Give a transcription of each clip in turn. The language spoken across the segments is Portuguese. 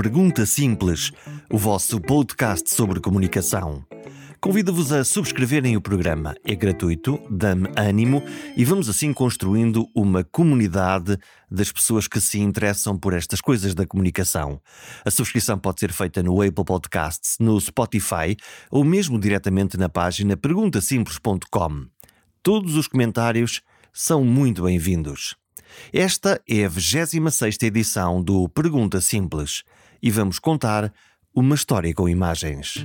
Pergunta Simples, o vosso podcast sobre comunicação. Convido-vos a subscreverem o programa. É gratuito, dá-me ânimo e vamos assim construindo uma comunidade das pessoas que se interessam por estas coisas da comunicação. A subscrição pode ser feita no Apple Podcasts, no Spotify ou mesmo diretamente na página perguntasimples.com. Todos os comentários são muito bem-vindos. Esta é a 26 edição do Pergunta Simples e vamos contar uma história com imagens.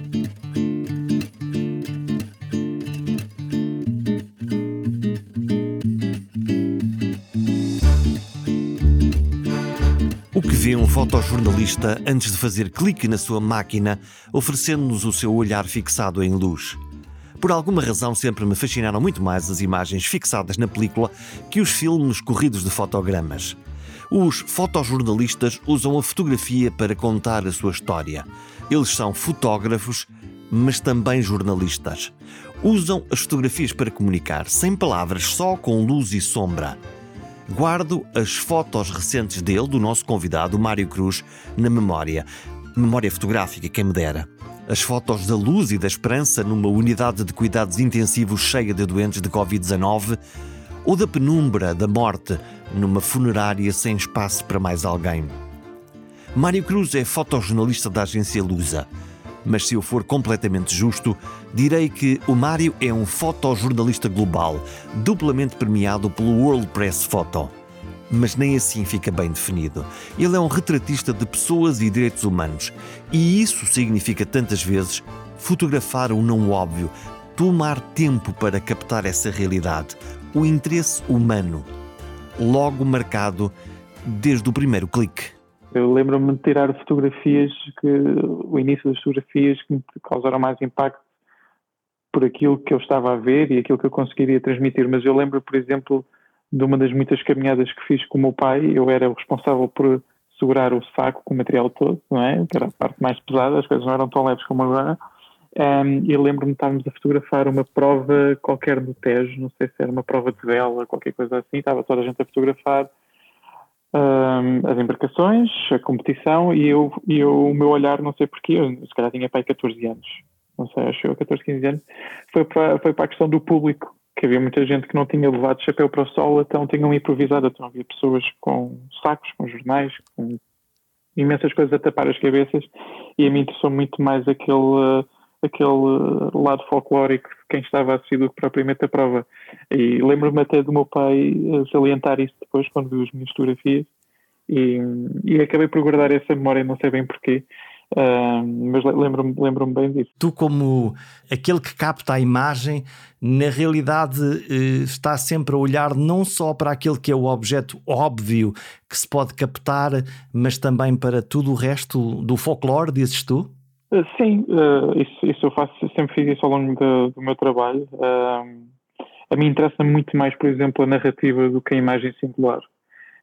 O que vê um fotojornalista antes de fazer clique na sua máquina, oferecendo-nos o seu olhar fixado em luz? Por alguma razão, sempre me fascinaram muito mais as imagens fixadas na película que os filmes corridos de fotogramas. Os fotojornalistas usam a fotografia para contar a sua história. Eles são fotógrafos, mas também jornalistas. Usam as fotografias para comunicar, sem palavras, só com luz e sombra. Guardo as fotos recentes dele, do nosso convidado, Mário Cruz, na memória. Memória fotográfica, quem me dera as fotos da luz e da esperança numa unidade de cuidados intensivos cheia de doentes de Covid-19 ou da penumbra da morte numa funerária sem espaço para mais alguém. Mário Cruz é fotojornalista da agência Lusa, mas se eu for completamente justo, direi que o Mário é um fotojornalista global, duplamente premiado pelo World Press Photo mas nem assim fica bem definido. Ele é um retratista de pessoas e direitos humanos, e isso significa tantas vezes fotografar o não óbvio, tomar tempo para captar essa realidade, o interesse humano, logo marcado desde o primeiro clique. Eu lembro-me de tirar fotografias que o início das fotografias que me causaram mais impacto por aquilo que eu estava a ver e aquilo que eu conseguiria transmitir, mas eu lembro, por exemplo, de uma das muitas caminhadas que fiz com o meu pai, eu era o responsável por segurar o saco com o material todo, não é? Que era a parte mais pesada, as coisas não eram tão leves como agora. Um, e lembro-me de estarmos a fotografar uma prova qualquer no Tejo, não sei se era uma prova de vela, qualquer coisa assim, estava toda a gente a fotografar um, as embarcações, a competição, e eu, e eu, o meu olhar, não sei porquê, eu, se calhar tinha pai 14 anos, não sei, acho eu 14, 15 anos, foi para, foi para a questão do público que havia muita gente que não tinha levado chapéu para o sol, então tinham improvisado. Então havia pessoas com sacos, com jornais, com imensas coisas a tapar as cabeças e a mim interessou muito mais aquele, aquele lado folclórico de quem estava que propriamente a prova. E lembro-me até do meu pai salientar isso depois, quando viu as minhas fotografias, e, e acabei por guardar essa memória, não sei bem porquê, Uh, mas lembro-me lembro bem disso. Tu, como aquele que capta a imagem, na realidade uh, está sempre a olhar não só para aquele que é o objeto óbvio que se pode captar, mas também para tudo o resto do folclore, dizes tu? Uh, sim, eh, isso, isso, eu faço, sempre fiz isso ao longo do, do meu trabalho. a mim interessa muito mais, por exemplo, a narrativa do que a imagem singular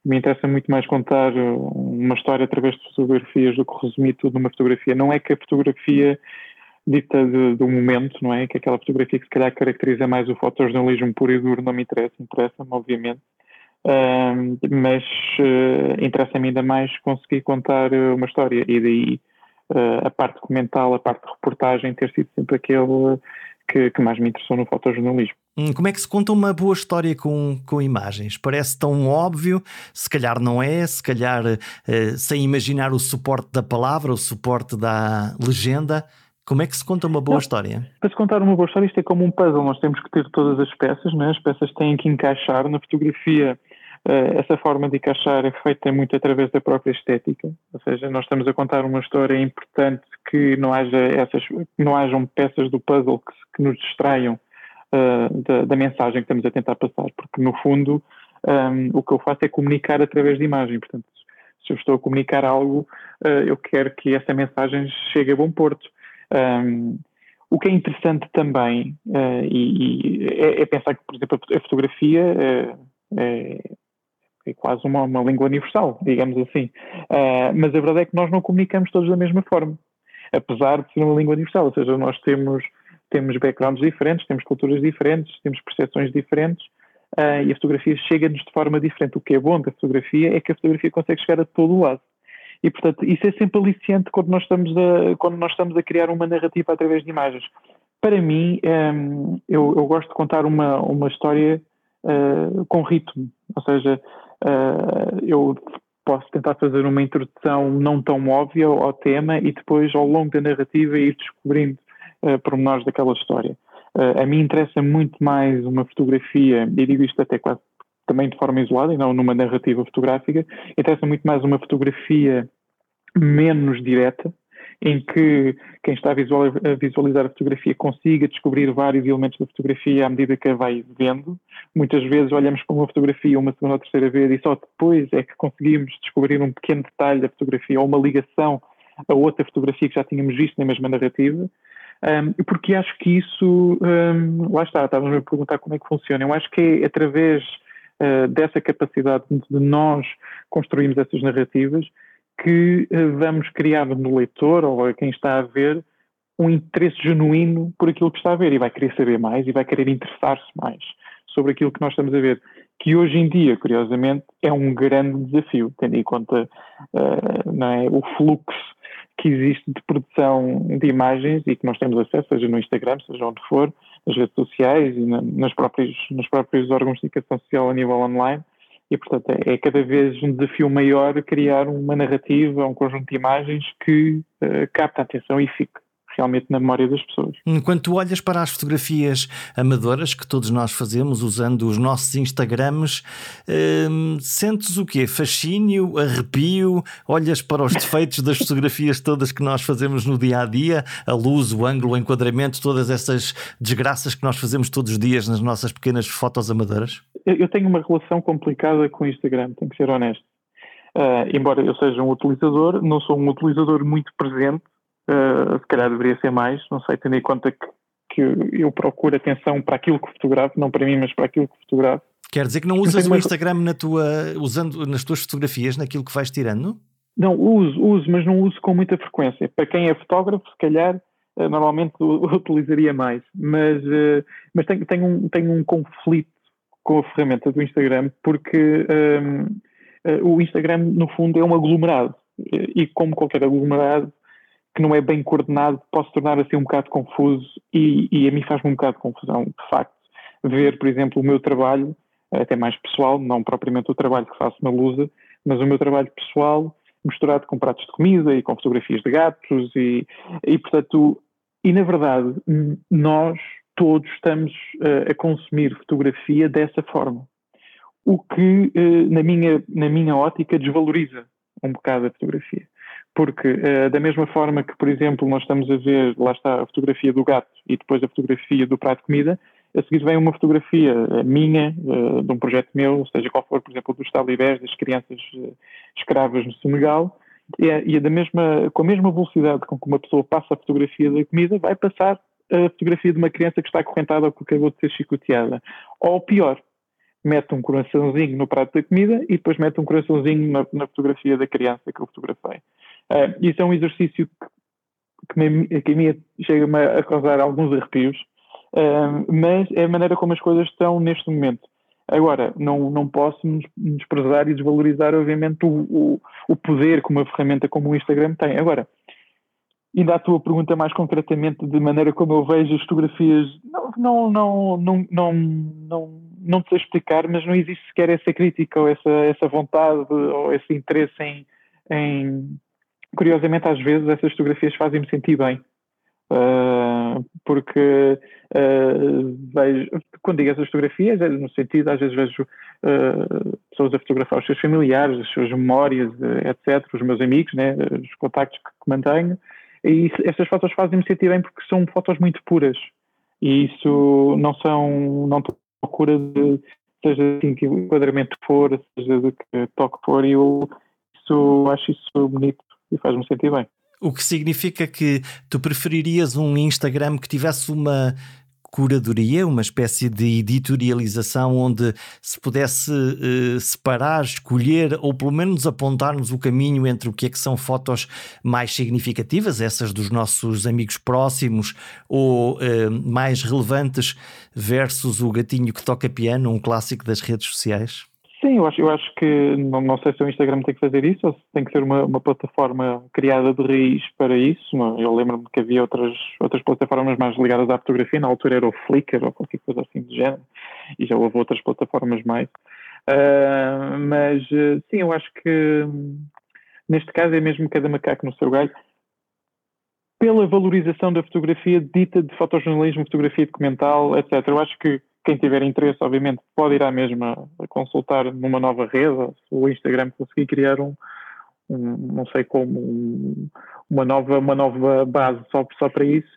me interessa muito mais contar uma história através de fotografias do que resumir tudo numa fotografia. Não é que a fotografia dita do momento, não é? Que aquela fotografia que se calhar caracteriza mais o fotojornalismo puro e duro não me interessa, interessa-me, obviamente. Uh, mas uh, interessa-me ainda mais conseguir contar uma história e daí a parte documental, a parte de reportagem ter sido sempre aquele que, que mais me interessou no fotojornalismo. Hum, como é que se conta uma boa história com, com imagens? Parece tão óbvio, se calhar não é, se calhar uh, sem imaginar o suporte da palavra, o suporte da legenda. Como é que se conta uma boa não, história? Para se contar uma boa história, isto é como um puzzle, nós temos que ter todas as peças, né? as peças têm que encaixar na fotografia. Uh, essa forma de encaixar é feita muito através da própria estética, ou seja, nós estamos a contar uma história importante que não haja essas, não hajam peças do puzzle que, que nos distraiam uh, da, da, mensagem que estamos a tentar passar, porque no fundo um, o que eu faço é comunicar através de imagem, portanto, se eu estou a comunicar algo, uh, eu quero que essa mensagem chegue a bom porto. Um, o que é interessante também uh, e, e é, é, pensar que, por exemplo, a fotografia é, é quase uma, uma, língua universal, digamos assim. Uh, mas a verdade é que nós não comunicamos todos da mesma forma, apesar de ser uma língua universal, ou seja, nós temos temos backgrounds diferentes, temos culturas diferentes, temos percepções diferentes uh, e a fotografia chega-nos de forma diferente. O que é bom da fotografia é que a fotografia consegue chegar a todo o lado. E, portanto, isso é sempre aliciante quando nós estamos a, quando nós estamos a criar uma narrativa através de imagens. Para mim, um, ehm, eu, eu, gosto de contar uma, uma história uh, com ritmo, ou seja, uh, eu posso tentar fazer uma introdução não tão óbvia ao tema e depois, ao longo da narrativa, ir descobrindo uh, pormenores daquela história. Uh, a mim interessa muito mais uma fotografia, e digo isto até quase também de forma isolada e não numa narrativa fotográfica, interessa muito mais uma fotografia menos direta, em que quem está a visualizar a fotografia consiga descobrir vários elementos da fotografia à medida que a vai vendo. Muitas vezes olhamos para uma fotografia uma segunda ou terceira vez e só depois é que conseguimos descobrir um pequeno detalhe da fotografia ou uma ligação a outra fotografia que já tínhamos visto na mesma narrativa. Um, porque acho que isso, um, lá está, estávamos a perguntar como é que funciona. Eu acho que é através uh, dessa capacidade de nós construirmos essas narrativas que uh, vamos criar no leitor ou a quem está a ver um interesse genuíno por aquilo que está a ver e vai querer saber mais e vai querer interessar-se mais sobre aquilo que nós estamos a ver, que hoje em dia, curiosamente, é um grande desafio, tendo em conta uh, é, o fluxo que existe de produção de imagens e que nós temos acesso, seja no Instagram, seja onde for, nas redes sociais e na, nas próprios, nos próprios órgãos de comunicação social a nível online. E, portanto, é, é, cada vez um desafio maior criar uma narrativa, um conjunto de imagens que uh, capta a atenção e fique realmente na memória das pessoas. Enquanto olhas para as fotografias amadoras que todos nós fazemos usando os nossos Instagrams, hum, sentes o quê? Fascínio, arrepio? Olhas para os defeitos das fotografias todas que nós fazemos no dia a dia, a luz, o ângulo, o enquadramento, todas essas desgraças que nós fazemos todos os dias nas nossas pequenas fotos amadoras? Eu tenho uma relação complicada com o Instagram, tenho que ser honesto. Uh, embora eu seja um utilizador, não sou um utilizador muito presente Uh, se calhar deveria ser mais, não sei, tendo em conta que, que eu procuro atenção para aquilo que fotografo, não para mim, mas para aquilo que fotografo. Quer dizer que não usas o Instagram na tua, usando nas tuas fotografias, naquilo que vais tirando? Não, uso, uso, mas não uso com muita frequência. Para quem é fotógrafo, se calhar, uh, normalmente utilizaria mais. Mas, mas tenho, tenho, um, tenho um conflito com a ferramenta do Instagram, porque um, o Instagram, no fundo, é um aglomerado. E como qualquer aglomerado, que não é bem coordenado posso tornar assim um bocado confuso e, e a mim faz-me um bocado de confusão, de facto, ver, por exemplo, o meu trabalho, até mais pessoal, não propriamente o trabalho que faço na Lusa, mas o meu trabalho pessoal misturado com pratos de comida e com fotografias de gatos e, e portanto, e na verdade nós todos estamos uh, a consumir fotografia dessa forma, o que uh, na, minha, na minha ótica desvaloriza um bocado a fotografia. Porque, uh, da mesma forma que, por exemplo, nós estamos a ver, lá está a fotografia do gato e depois a fotografia do prato de comida, a seguir vem uma fotografia minha, de um projeto meu, seja qual for, por exemplo, dos talibés, das crianças escravas no Senegal, e, é, e é da mesma, com a mesma velocidade com que uma pessoa passa a fotografia da comida, vai passar a fotografia de uma criança que está acorrentada ou que acabou de ser chicoteada. Ou pior, mete um coraçãozinho no prato da comida e depois mete um coraçãozinho na, na fotografia da criança que eu fotografei. Uh, isso é um exercício que, que, me, que a mim chega-me a causar alguns arrepios, uh, mas é a maneira como as coisas estão neste momento. Agora, não, não posso desprezar e desvalorizar, obviamente, o, o, o poder que uma ferramenta como o Instagram tem. Agora, ainda à tua pergunta mais concretamente, de maneira como eu vejo as fotografias, não, não, não, não, não, não, não sei explicar, mas não existe sequer essa crítica ou essa, essa vontade ou esse interesse em, em curiosamente, às vezes essas fotografias fazem-me sentir bem. Uh, porque uh, vejo, quando digo essas fotografias, é no sentido, às vezes vejo uh, pessoas a fotografar os seus familiares, as suas memórias, etc., os meus amigos, né, os contactos que mantenho, e essas fotos fazem-me sentir bem porque são fotos muito puras, e isso não são, não procura de, seja assim que o enquadramento for, seja de que toque for, e eu isso, acho isso bonito e faz-me sentir bem. O que significa que tu preferirias um Instagram que tivesse uma curadoria, uma espécie de editorialização onde se pudesse uh, separar, escolher ou pelo menos apontar-nos o caminho entre o que é que são fotos mais significativas, essas dos nossos amigos próximos ou uh, mais relevantes versus o gatinho que toca piano, um clássico das redes sociais? Sim, eu acho, eu acho que não, não, sei se o Instagram tem que fazer isso ou se tem que ser uma, uma plataforma criada de raiz para isso. Eu lembro-me que havia outras, outras plataformas mais ligadas à fotografia, na altura era o Flickr ou qualquer coisa assim do género, e já houve outras plataformas mais. Uh, mas sim, eu acho que neste caso é mesmo cada macaco no seu galho pela valorização da fotografia dita de fotojornalismo, fotografia documental, etc. Eu acho que quem tiver interesse, obviamente, pode ir à mesma consultar numa nova rede, o Instagram conseguir criar um, um não sei como, um, uma, nova, uma nova base só, só para isso.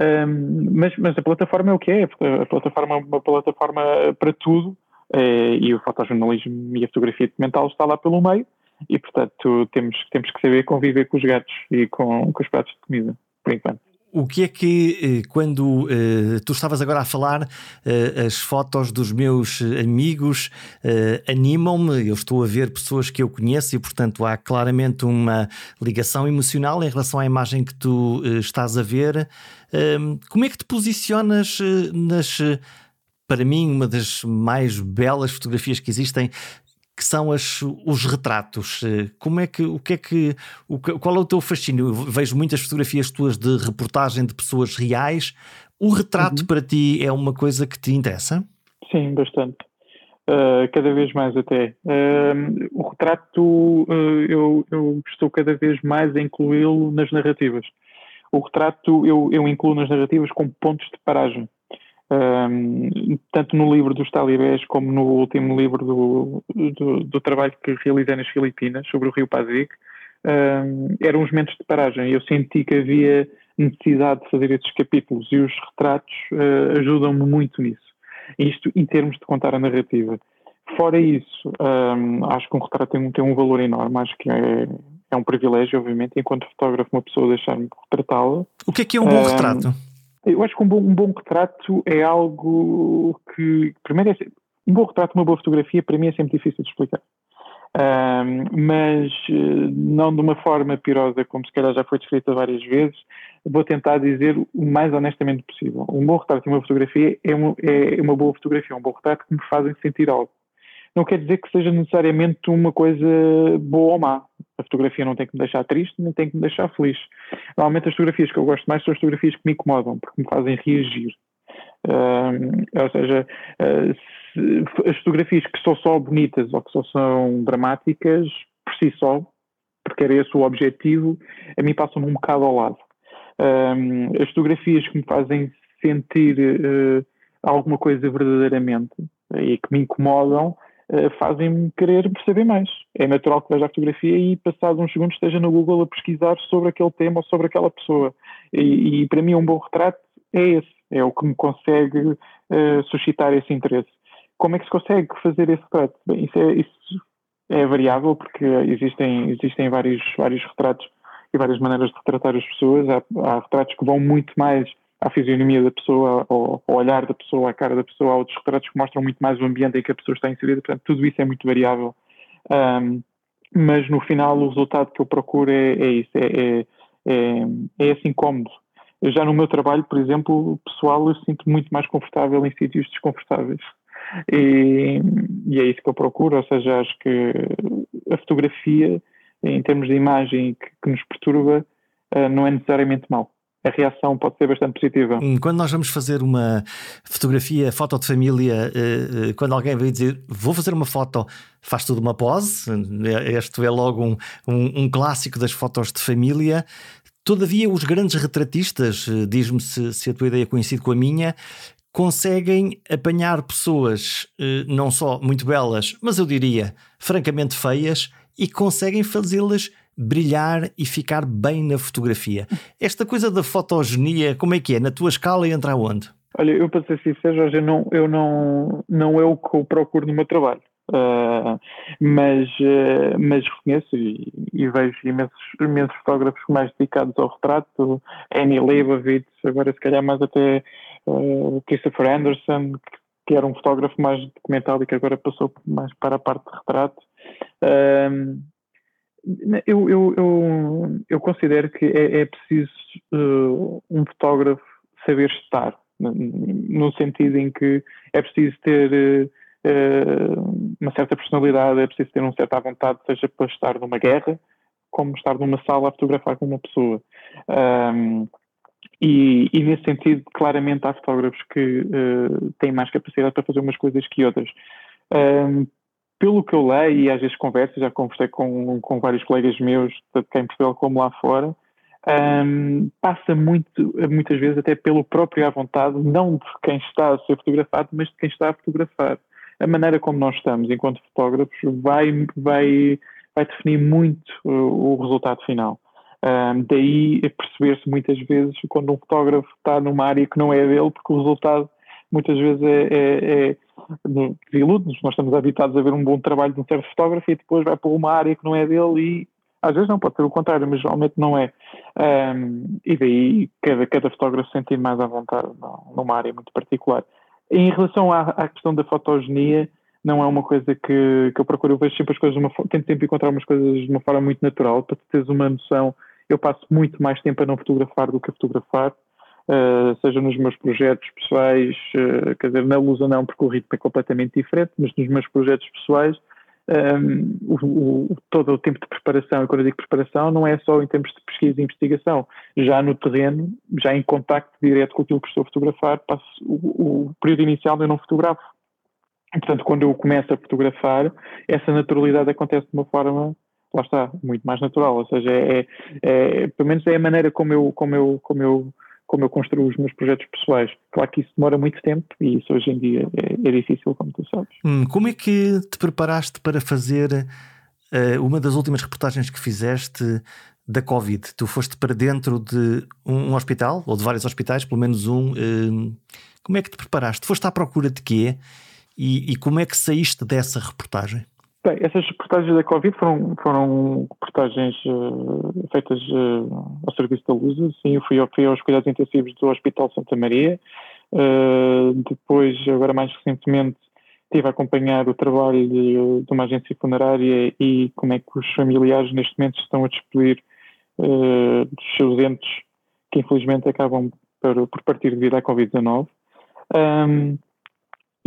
Um, mas, mas a plataforma é o que é, a plataforma é uma plataforma para tudo é, e o fotojornalismo e a fotografia documental está lá pelo meio e, portanto, temos, temos que saber conviver com os gatos e com, com os pratos de comida, por enquanto. O que é que, eh, quando uh, tu estavas agora a falar, uh, as fotos dos meus amigos animam-me? Eu estou a ver pessoas que eu conheço e, portanto, há claramente uma ligação emocional em relação à imagem que tu estás a ver. Ehm, como é que te posicionas nas para mim, uma das mais belas fotografias que existem que são as, os retratos. Eh, como é que, o que é que, o, qual é o teu fascínio? Eu vejo muitas fotografias tuas de reportagem de pessoas reais. O retrato uhum. para ti é uma coisa que te interessa? Sim, bastante. Uh, cada vez mais até. Uh, o retrato uh, eu, eu, estou cada vez mais a incluí-lo nas narrativas. O retrato eu, eu incluo nas narrativas com pontos de paragem um, tanto no livro dos talibés como no último livro do, do, do trabalho que realizei nas Filipinas sobre o rio Pasig, um, eram uns momentos de paragem. Eu senti que havia necessidade de fazer esses capítulos e os retratos uh, ajudam-me muito nisso. Isto em termos de contar a narrativa. Fora isso, um, acho que um retrato tem um, tem um valor enorme, acho que é, é um privilégio, obviamente, enquanto fotógrafo, uma pessoa deixar-me retratá-la. O que é que é um bom retrato? Eu acho que um bom, um bom retrato é algo que, primeiro, é, um bom retrato, uma boa fotografia, para mim é sempre difícil de explicar. Um, mas eh, não de uma forma pirosa, como se calhar já foi descrita várias vezes, vou tentar dizer o mais honestamente possível. Um bom retrato e uma fotografia é uma, é uma boa fotografia, um bom retrato que me fazem sentir algo não quer dizer que seja necessariamente uma coisa boa ou má. A fotografia não tem que me deixar triste, nem tem que me deixar feliz. Normalmente as fotografias que eu gosto mais são as fotografias que me incomodam, porque me fazem reagir. Uh, ou seja, uh, se, as fotografias que são só bonitas ou que só são dramáticas, por si só, porque era esse o objetivo, a mim passam-me um bocado ao lado. Uh, as fotografias que me fazem sentir alguma coisa verdadeiramente e que me incomodam, fazem-me querer perceber mais. É natural que veja a fotografia e, passados uns segundos, esteja no Google a pesquisar sobre aquele tema ou sobre aquela pessoa. E, e para mim, um bom retrato é esse, é o que me consegue uh, suscitar esse interesse. Como é que se consegue fazer esse retrato? Bem, isso é, isso é variável, porque existem, existem vários, vários retratos e várias maneiras de retratar as pessoas. Há, há retratos que vão muito mais à fisionomia da pessoa, ao, ao, olhar da pessoa, à cara da pessoa, há outros retratos que mostram muito mais o ambiente em que a pessoa está inserida, portanto, tudo isso é muito variável. Um, mas no final o resultado que eu procuro é, é isso, é, é, é, é esse incómodo. Já no meu trabalho, por exemplo, pessoal, eu sinto muito mais confortável em sítios desconfortáveis. E, e, é isso que eu procuro, ou seja, acho que a fotografia, em termos de imagem que, que nos perturba, uh, não é necessariamente mau a reação pode ser bastante positiva. Hum, quando nós vamos fazer uma fotografia, foto de família, eh, eh, quando alguém vai dizer vou fazer uma foto, faz tudo uma pose, este é logo um, um, um clássico das fotos de família. Todavia, os grandes retratistas, eh, diz-me se, se a tua ideia coincide com a minha, conseguem apanhar pessoas não só muito belas, mas eu diria francamente feias e conseguem fazê-las brilhar e ficar bem na fotografia. Esta coisa da fotogenia, como é que é? Na tua escala entra aonde? Olha, eu para ser sincero, Jorge, eu não, eu não, não é o que eu procuro no meu trabalho. Uh, mas, uh, mas reconheço e, e, vejo imensos, imensos fotógrafos mais dedicados ao retrato, Annie Leibovitz, agora se calhar mais até uh, Christopher Anderson, que, que, era um fotógrafo mais documental e que agora passou mais para a parte de retrato. Eu, eu, eu, eu considero que é, é preciso uh, um fotógrafo saber estar, no, no, sentido em que é preciso ter uh, uma certa personalidade, é preciso ter uma certa vontade, seja para estar numa guerra, como estar numa sala a fotografar com uma pessoa. Um, e, e, nesse sentido, claramente há fotógrafos que uh, têm mais capacidade para fazer umas coisas que outras. Um, pelo que eu leio e às vezes converso, já conversei com, com vários colegas meus, tanto cá em Portugal como lá fora, um, passa muito, muitas vezes até pelo próprio à vontade, não de quem está a ser fotografado, mas de quem está a fotografar. A maneira como nós estamos enquanto fotógrafos vai, vai, vai definir muito o, o resultado final. Um, daí perceber-se muitas vezes quando um fotógrafo está numa área que não é dele, porque o resultado muitas vezes é, é, é desilude-nos. Nós estamos habituados a ver um bom trabalho de um certo fotógrafo e depois vai para uma área que não é dele e às vezes não, pode ser o contrário, mas geralmente não é. Um, e daí cada, cada fotógrafo sentir mais à vontade numa área muito particular. Em relação à, à questão da fotogenia, não é uma coisa que, que eu procuro, eu vejo sempre as coisas, de uma, tento sempre encontrar umas coisas de uma forma muito natural, para teres uma noção eu passo muito mais tempo a não fotografar do que a fotografar, uh, seja nos meus projetos pessoais, uh, quer dizer, na ou não, porque o ritmo é completamente diferente, mas nos meus projetos pessoais, um, ehm, o, o, todo o tempo de preparação, e quando eu digo preparação, não é só em termos de pesquisa e investigação, já no terreno, já em contacto direto com aquilo que estou a fotografar, passo o, o período inicial eu não fotografo. Portanto, quando eu começo a fotografar, essa naturalidade acontece de uma forma lá está, muito mais natural, ou seja, é, é, é, pelo menos é a maneira como eu, como eu, como eu, como eu construo os meus projetos pessoais. Claro que isso demora muito tempo e isso hoje em dia é, é difícil, como tu sabes. Hum, como é que te preparaste para fazer uh, uma das últimas reportagens que fizeste da Covid? Tu foste para dentro de um, um hospital, ou de vários hospitais, pelo menos um. Uh, como é que te preparaste? Foste à procura de quê? E, e como é que saíste dessa reportagem? Bem, essas reportagens da Covid foram, foram reportagens uh, feitas uh, ao serviço da luz. Sim, eu fui, fui aos cuidados intensivos do Hospital Santa Maria. Uh, depois, agora mais recentemente, estive a acompanhar o trabalho de, de, uma agência funerária e como é que os familiares neste momento estão a despedir dos seus entes que infelizmente acabam por, por partir devido à Covid-19. Um,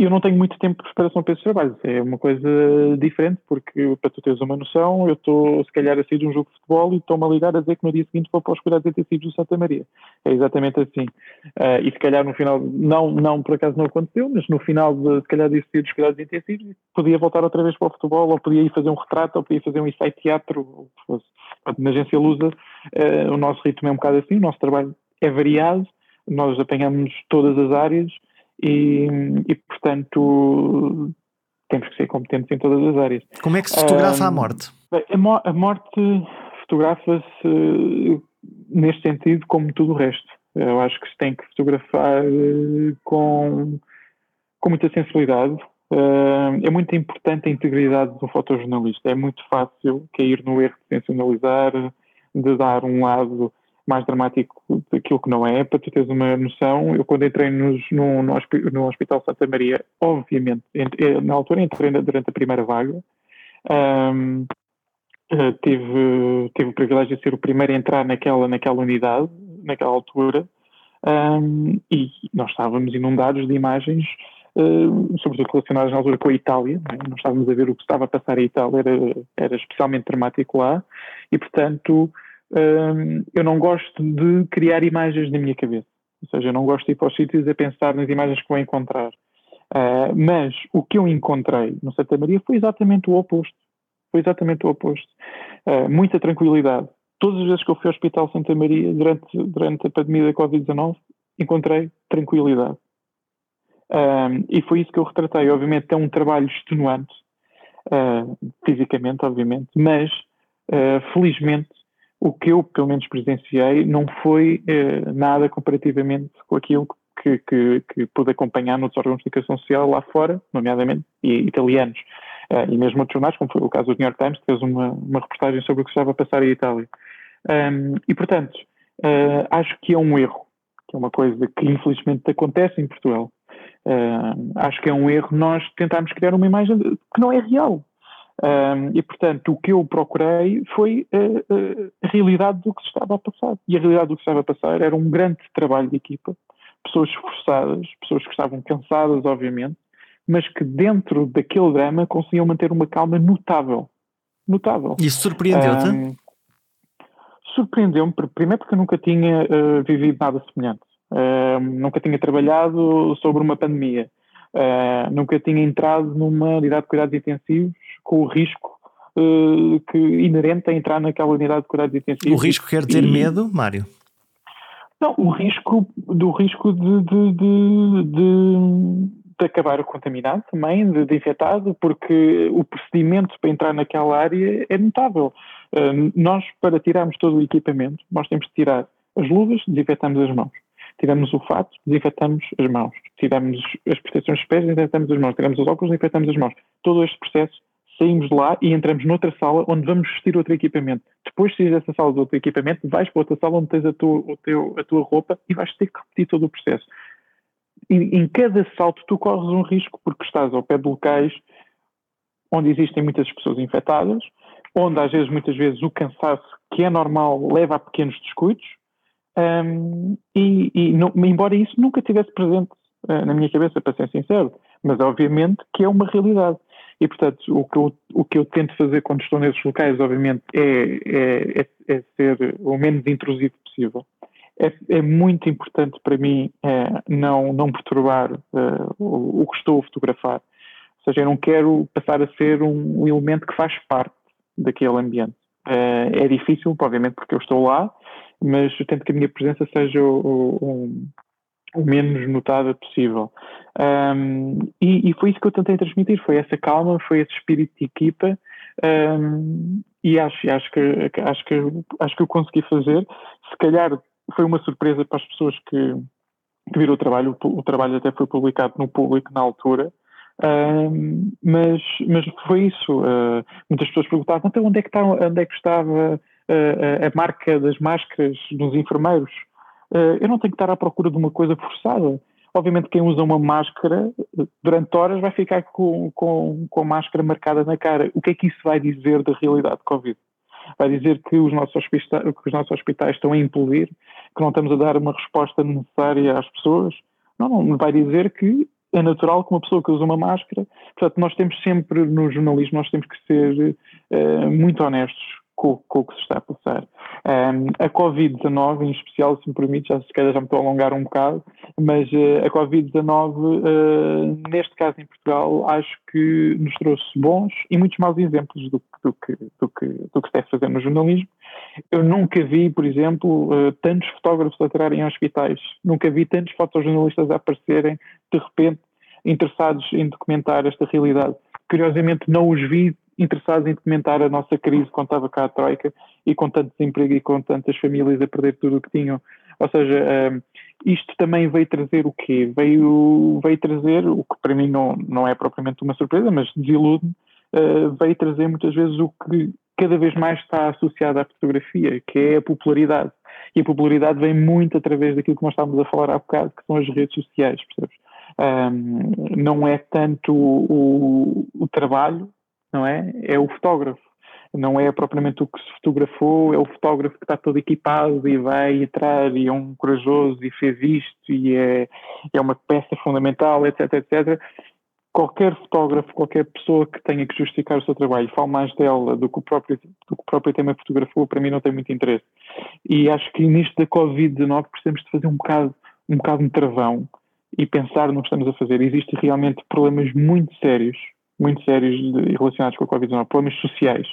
eu não tenho muito tempo de preparação para esses trabalhos. É uma coisa diferente, porque para tu teres uma noção, eu estou se calhar a sair de um jogo de futebol e estou-me a ligar a dizer que no dia seguinte vou para os cuidados intensivos do Santa Maria. É exatamente assim. Uh, e se calhar no final, não, não por acaso não aconteceu, mas no final de se calhar desse dia dos cuidados intensivos, podia voltar outra vez para o futebol, ou podia ir fazer um retrato, ou podia fazer um ensaio teatro, ou fosse. Na agência Lusa, uh, o nosso ritmo é um bocado assim, o nosso trabalho é variado, nós apanhamos todas as áreas e, e, portanto temos que ser competentes em todas as áreas. Como é que se fotografa um, a morte? A, mo a morte fotografa-se neste sentido como tudo o resto. Eu acho que se tem que fotografar eh, com, com muita sensibilidade. É muito importante a integridade do fotojornalista. É muito fácil cair no erro de sensacionalizar, de dar um lado mais dramático daquilo que não é. Para tu teres uma noção, eu quando entrei nos, no, no, no, Hospital Santa Maria, obviamente, eh, na altura entrei durante a primeira vaga, um, eh, tive, tive o privilégio de ser o primeiro a entrar naquela, naquela unidade, naquela altura, um, e nós estávamos inundados de imagens, uh, sobretudo relacionadas na altura com a Itália, é? nós estávamos a ver o que estava a passar a Itália, era, era especialmente dramático lá, e portanto eu não gosto de criar imagens na minha cabeça. Ou seja, eu não gosto de ir para os sítios a pensar nas imagens que vou encontrar. Uh, mas o que eu encontrei no Santa Maria foi exatamente o oposto. Foi exatamente o oposto. Uh, muita tranquilidade. Todas as vezes que eu fui ao Hospital Santa Maria durante, durante a pandemia da Covid-19, encontrei tranquilidade. Uh, e foi isso que eu retratei. Obviamente é um trabalho extenuante, fisicamente, obviamente, mas felizmente o que eu, pelo menos, presenciei não foi eh, nada comparativamente com aquilo que, que, que pude acompanhar nos órgãos de comunicação social lá fora, nomeadamente e, italianos, uh, e mesmo outros jornais, como foi o caso do New York Times, que fez uma, uma reportagem sobre o que estava a passar em Itália. Um, e, portanto, uh, acho que é um erro, que é uma coisa que infelizmente acontece em Portugal. Uh, acho que é um erro nós tentarmos criar uma imagem que não é real. Um, e, portanto, o que eu procurei foi uh, uh, a realidade do que se estava a passar. E a realidade do que se estava a passar era um grande trabalho de equipa, pessoas esforçadas, pessoas que estavam cansadas, obviamente, mas que dentro daquele drama conseguiam manter uma calma notável. Notável. Isso surpreendeu-te? Um, Surpreendeu-me, primeiro porque eu nunca tinha uh, vivido nada semelhante. Nunca tinha trabalhado sobre uma pandemia. Nunca tinha entrado numa unidade de cuidados intensivos com o risco uh, que inerente a entrar naquela unidade de cuidados intensivos. O risco quer dizer e... medo, Mário? Não, o risco do risco de, de, de, de, de acabar contaminado também, de, de, infectado, porque o procedimento para entrar naquela área é notável. Uh, nós, para tirarmos todo o equipamento, nós temos de tirar as luvas, desinfetamos as mãos tiramos o fato, desinfetamos as mãos. Tiramos as proteções de pés, desinfetamos as mãos. Tiramos os óculos, desinfetamos as mãos. Todo este processo, saímos de lá e entramos noutra sala onde vamos vestir outro equipamento. Depois de sair dessa sala de outro equipamento, vais para outra sala onde tens a tua, o teu, a tua roupa e vais ter que repetir todo o processo. Em, em cada salto tu corres um risco porque estás ao pé de locais onde existem muitas pessoas infectadas, onde às vezes, muitas vezes, o cansaço, que é normal, leva a pequenos descuidos, um, e, e não, embora isso nunca tivesse presente uh, na minha cabeça, para ser sincero, mas obviamente que é uma realidade. E, portanto, o que eu, o que eu tento fazer quando estou nesses locais, obviamente, é, é, é, é ser o menos intrusivo possível. É, é muito importante para mim é, não, não perturbar uh, o, o, que estou a fotografar. Ou seja, eu não quero passar a ser um, um elemento que faz parte daquele ambiente. Uh, é difícil, obviamente, porque eu estou lá, mas eu tento que a minha presença seja o, o, o menos notada possível. Um, e, e, foi isso que eu tentei transmitir, foi essa calma, foi esse espírito de equipa, um, e acho, acho, que, acho, que, acho que eu consegui fazer. Se calhar foi uma surpresa para as pessoas que, que viram o trabalho, o, o trabalho até foi publicado no público na altura, um, mas, mas foi isso. Uh, muitas pessoas perguntavam então onde é que, está, onde é que estava uh, a marca das máscaras dos enfermeiros. Uh, eu não tenho que estar à procura de uma coisa forçada. Obviamente, quem usa uma máscara durante horas vai ficar com, com, com a máscara marcada na cara. O que é que isso vai dizer da realidade de Covid? Vai dizer que os nossos hospitais, que os nossos hospitais estão a implodir, que não estamos a dar uma resposta necessária às pessoas? Não, não. Vai dizer que é natural que uma pessoa que usa uma máscara. Portanto, nós temos sempre, no jornalismo, nós temos que ser uh, muito honestos com, com, o que se está a passar. Um, a Covid-19, em especial, se me permite, já se calhar já me estou a alongar um bocado, mas uh, a Covid-19, uh, ah, neste caso em Portugal, acho que nos trouxe bons e muitos maus exemplos do, do, que, do, que, do que se deve fazer no jornalismo. Eu nunca vi, por exemplo, uh, tantos fotógrafos a atirarem em hospitais, nunca vi tantos fotojornalistas a aparecerem, de repente, interessados em documentar esta realidade. Curiosamente, não os vi interessados em documentar a nossa crise quando estava cá a Troika e com tanto desemprego e com tantas famílias a perder tudo o que tinham. Ou seja, um, isto também veio trazer o quê? Veio, veio trazer, o que para mim não, não é propriamente uma surpresa, mas desilude-me, uh, veio trazer muitas vezes o que cada vez mais está associado à fotografia, que é a popularidade. E a popularidade vem muito através daquilo que nós estávamos a falar há bocado, que são as redes sociais, percebes? Um, não é tanto o, o, trabalho, não é? É o fotógrafo. Não é propriamente o que se fotografou, é o fotógrafo que está todo equipado e vai entrar e é um corajoso e fez isto e é, é uma peça fundamental, etc, etc. Qualquer fotógrafo, qualquer pessoa que tenha que justificar o seu trabalho fala mais dela do que o próprio, do que o próprio tema fotografou, para mim não tem muito interesse. E acho que nisto da Covid-19 precisamos de fazer um bocado, um bocado de travão e pensar no que estamos a fazer. Existem realmente problemas muito sérios muito sérios de, relacionados com a Covid-19, problemas sociais.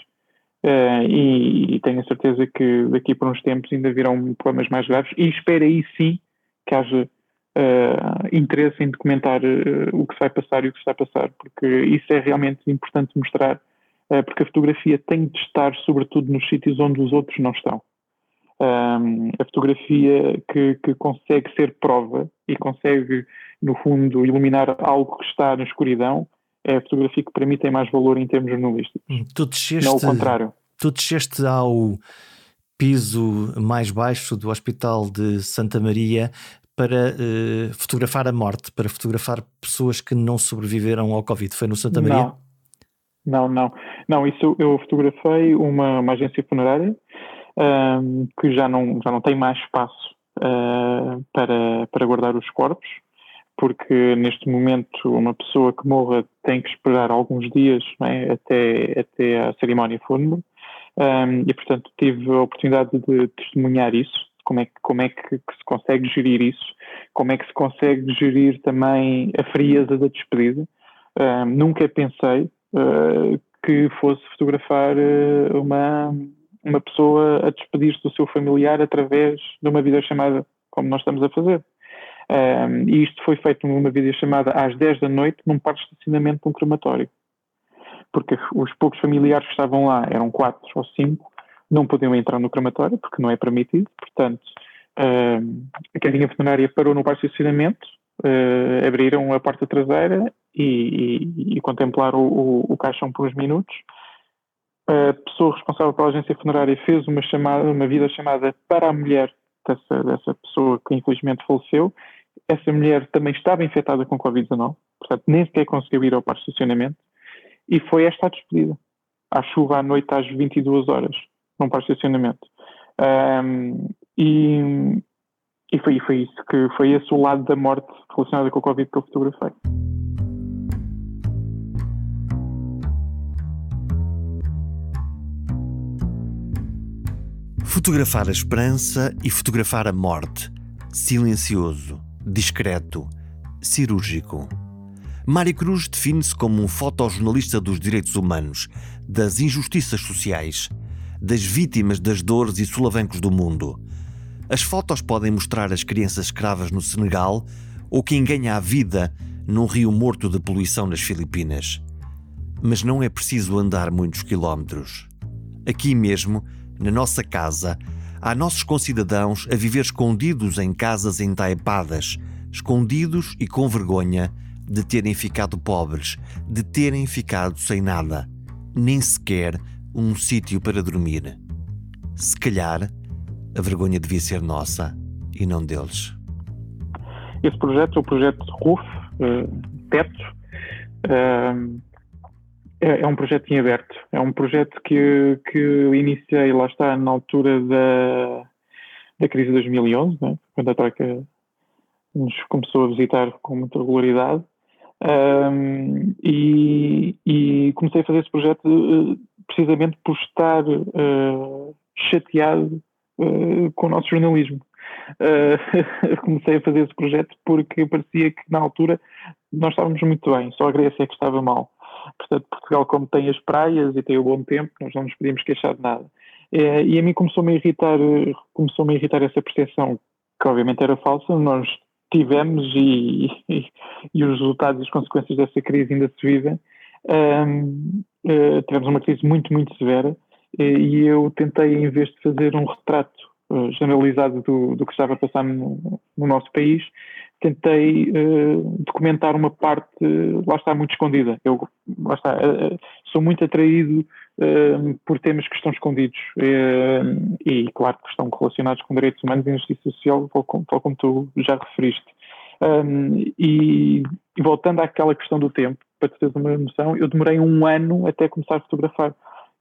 Uh, e, e, tenho a certeza que daqui por uns tempos ainda virão problemas mais graves e espero aí sim que haja uh, interesse em documentar uh, o que vai passar e o que se vai passar, porque isso é realmente importante mostrar, porque a fotografia tem de estar sobretudo nos sítios onde os outros não estão. Um, a fotografia que, que, consegue ser prova e consegue, no fundo, iluminar algo que está na escuridão, é a fotografia que para mim tem mais valor em termos jornalísticos. Hum, tu desceste, não o contrário. Tu desceste ao piso mais baixo do Hospital de Santa Maria para uh, fotografar a morte, para fotografar pessoas que não sobreviveram ao Covid. Foi no Santa Maria? Não, não, não. não isso eu fotografei uma, uma agência funerária um, que já não, já não tem mais espaço uh, para, para guardar os corpos porque neste momento uma pessoa que morra tem que esperar alguns dias é? até, até a cerimónia fúnebre um, e, portanto, tive a oportunidade de testemunhar isso, como é, que, como é que, que, se consegue gerir isso, como é que se consegue gerir também a frieza da despedida. Um, nunca pensei uh, que fosse fotografar uh, uma, uma pessoa a despedir-se do seu familiar através de uma videochamada, como nós estamos a fazer. Um, e isto foi feito numa videochamada às 10 da noite num parque de estacionamento de um crematório. Porque os poucos familiares que estavam lá, eram quatro ou cinco, não podiam entrar no crematório porque não é permitido. Portanto, um, a carrinha funerária parou no parque de estacionamento, uh, abriram a porta traseira e, e, e contemplaram o, o, o caixão por uns minutos. A pessoa responsável pela agência funerária fez uma chamada, uma vida chamada para a mulher dessa, dessa pessoa que infelizmente faleceu essa mulher também estava infectada com Covid-19, portanto nem sequer conseguiu ir ao par de estacionamento, e foi esta a despedida, à chuva à noite às 22 horas, num par de estacionamento. Um, e, e foi, foi isso, que foi esse o lado da morte relacionada com o Covid que eu fotografei. Fotografar a esperança e fotografar a morte. Silencioso, discreto, cirúrgico. Mário Cruz define-se como um fotojornalista dos direitos humanos, das injustiças sociais, das vítimas das dores e solavancos do mundo. As fotos podem mostrar as crianças escravas no Senegal ou quem ganha a vida num rio morto de poluição nas Filipinas. Mas não é preciso andar muitos quilómetros. Aqui mesmo, na nossa casa, Há nossos concidadãos a viver escondidos em casas entaipadas, escondidos e com vergonha de terem ficado pobres, de terem ficado sem nada, nem sequer um sítio para dormir. Se calhar, a vergonha devia ser nossa e não deles. Esse projeto é o projeto RUF, uh, Teto, uh, é, é, um projeto em aberto. É um projeto que, que iniciei, lá está, na altura da, da crise de 2011, né? quando a Troika nos começou a visitar com muita regularidade. Um, e, e, comecei a fazer esse projeto uh, precisamente por estar uh, chateado uh, com o nosso jornalismo. comecei a fazer esse projeto porque parecia que na altura nós estávamos muito bem, só a Grécia é que estava mal. Portanto, Portugal, como tem as praias e tem o bom tempo, nós não nos podíamos queixar de nada. É, e a mim começou-me a irritar, começou-me a irritar essa percepção, que obviamente era falsa, nós tivemos e, e, e os resultados e as consequências dessa crise ainda se vivem. Um, uh, tivemos uma crise muito, muito severa e eu tentei, em vez de fazer um retrato uh, generalizado do, do que estava a passar no, no nosso país, tentei uh, documentar uma parte, lá está, muito escondida. Eu, lá está, uh, sou muito atraído por temas que estão escondidos e, claro, que estão relacionados com direitos humanos e justiça social, tal como, tal como tu já referiste. Um, e, e, voltando àquela questão do tempo, para te teres uma noção, eu demorei um ano até começar a fotografar.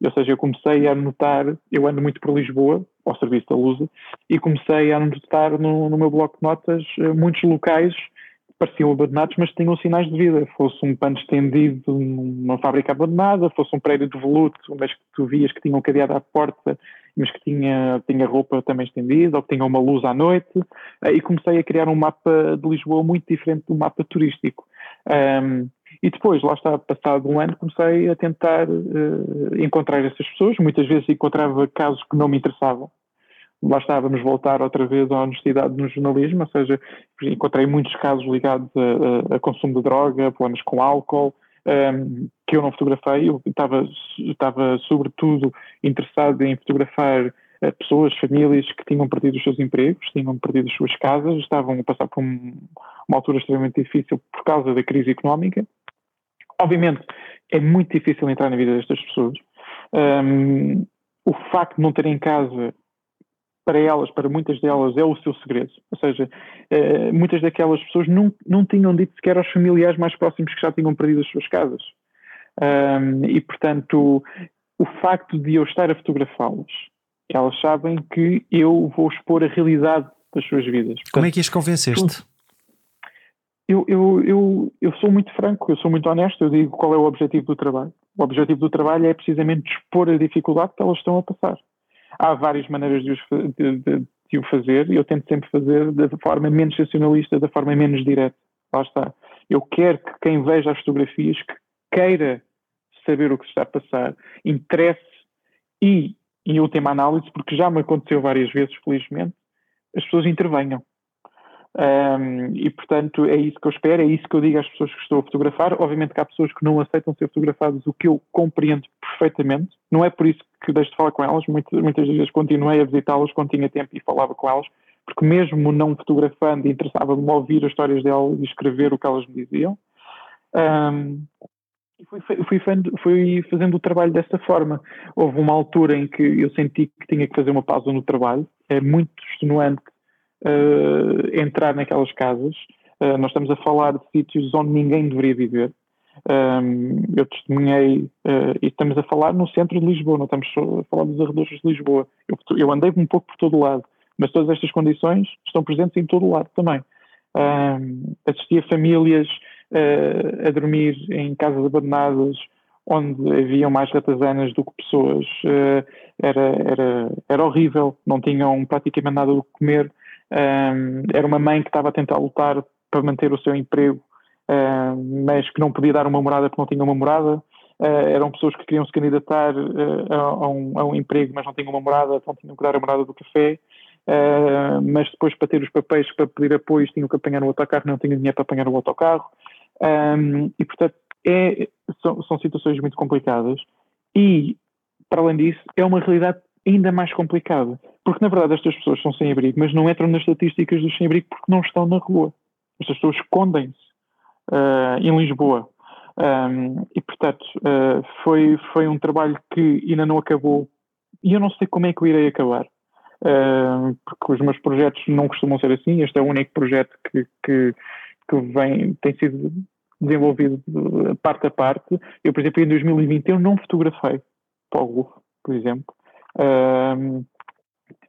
Ou seja, eu comecei a anotar, eu ando muito por Lisboa, ao serviço da Lusa, e comecei a anotar no, no meu bloco de notas eh, muitos locais que pareciam abandonados, mas tinham sinais de vida. Fosse um pano estendido numa fábrica abandonada, fosse um prédio de voluto, mas que tu vias que tinham um cadeado à porta, mas que tinha, tinha roupa também estendida, ou que tinha uma luz à noite, eh, e comecei a criar um mapa de Lisboa muito diferente do mapa turístico. Um, e depois, lá está, passado um ano, comecei a tentar uh, encontrar essas pessoas. Muitas vezes encontrava casos que não me interessavam. Lá está, vamos voltar outra vez à honestidade no jornalismo, ou seja, encontrei muitos casos ligados a, a, a consumo de droga, problemas com álcool, um, ehm, que eu não fotografei. Eu estava, estava sobretudo interessado em fotografar uh, pessoas, famílias que tinham perdido os seus empregos, tinham perdido as suas casas, estavam a passar por um, uma altura extremamente difícil por causa da crise económica Obviamente, é muito difícil entrar na vida destas pessoas. Um, o facto de não terem casa, para elas, para muitas delas, é o seu segredo. Ou seja, uh, muitas daquelas pessoas não, não tinham dito sequer aos familiares mais próximos que já tinham perdido as suas casas. Um, e, portanto, o facto de eu estar a fotografá-las, elas sabem que eu vou expor a realidade das suas vidas. Como é que as convenceste? Eu, eu, eu, eu sou muito franco, eu sou muito honesto, eu digo qual é o objetivo do trabalho. O objetivo do trabalho é precisamente expor a dificuldade que elas estão a passar. Há várias maneiras de, de, de, de o fazer e eu tento sempre fazer da forma menos sensacionalista, da forma menos direta. Lá está. Eu quero que quem veja as fotografias, que queira saber o que está a passar, interesse e, em última análise, porque já me aconteceu várias vezes, felizmente, as pessoas intervenham. Um, e portanto é isso que eu espero, é isso que eu digo às pessoas que estou a fotografar. Obviamente que há pessoas que não aceitam ser fotografadas, o que eu compreendo perfeitamente. Não é por isso que deixo de falar com elas, muitas, muitas vezes continuei a visitá-las quando tinha tempo e falava com elas, porque mesmo não fotografando, interessava-me ouvir as histórias delas e escrever o que elas me diziam. Um, fui, fui, fui, fazendo o trabalho dessa forma. Houve uma altura em que eu senti que tinha que fazer uma pausa no trabalho. É muito extenuante uh, entrar naquelas casas. Uh, nós estamos a falar de sítios onde ninguém deveria viver. Um, eu testemunhei, uh, e estamos a falar no centro de Lisboa, não estamos a falar dos arredores de Lisboa. Eu, eu andei um pouco por todo lado, mas todas estas condições estão presentes em todo lado também. Um, assisti a famílias a dormir em casas abandonadas onde haviam mais ratazanas do que pessoas. Era, era, era horrível, não tinham praticamente nada do que comer. Um, era uma mãe que estava a tentar lutar para manter o seu emprego, mas que não podia dar uma morada porque não tinha uma morada. Uh, eram pessoas que queriam se candidatar uh, a, um, a, um, emprego, mas não tinham uma morada, então tinham que dar a morada do café. Uh, mas depois, para ter os papéis para pedir apoios, tinham que apanhar o autocarro, não tinham dinheiro para apanhar o autocarro. Um, e, portanto, é, são, são situações muito complicadas. E, para além disso, é uma realidade ainda mais complicada. Porque, na verdade, estas pessoas são sem abrigo, mas não entram nas estatísticas dos sem abrigo porque não estão na rua. Estas pessoas escondem-se uh, em Lisboa. Um, e, portanto, uh, foi, foi um trabalho que ainda não acabou. E eu não sei como é que eu irei acabar. Uh, porque os meus projetos não costumam ser assim. Este é o único projeto que, que, que vem, tem sido desenvolvido parte a parte. Eu, por exemplo, em 2020 eu não fotografei para o por exemplo.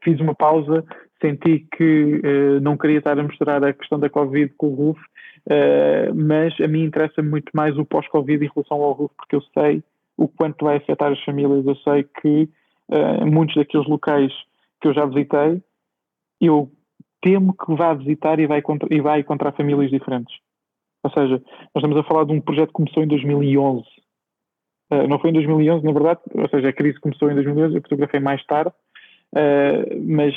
Fiz uma pausa, senti que uh, não queria estar a mostrar a questão da Covid com o RUF, uh, mas a mim interessa muito mais o pós-Covid em relação ao RUF, porque eu sei o quanto vai afetar as famílias, eu sei que uh, muitos daqueles locais que eu já visitei, eu temo que vá visitar e vai, contra, e vai encontrar famílias diferentes. Ou seja, nós estamos a falar de um projeto que começou em 2011, Uh, não foi em 2011, na verdade, ou seja, a crise começou em 2011, eu fotografei mais tarde, uh, mas,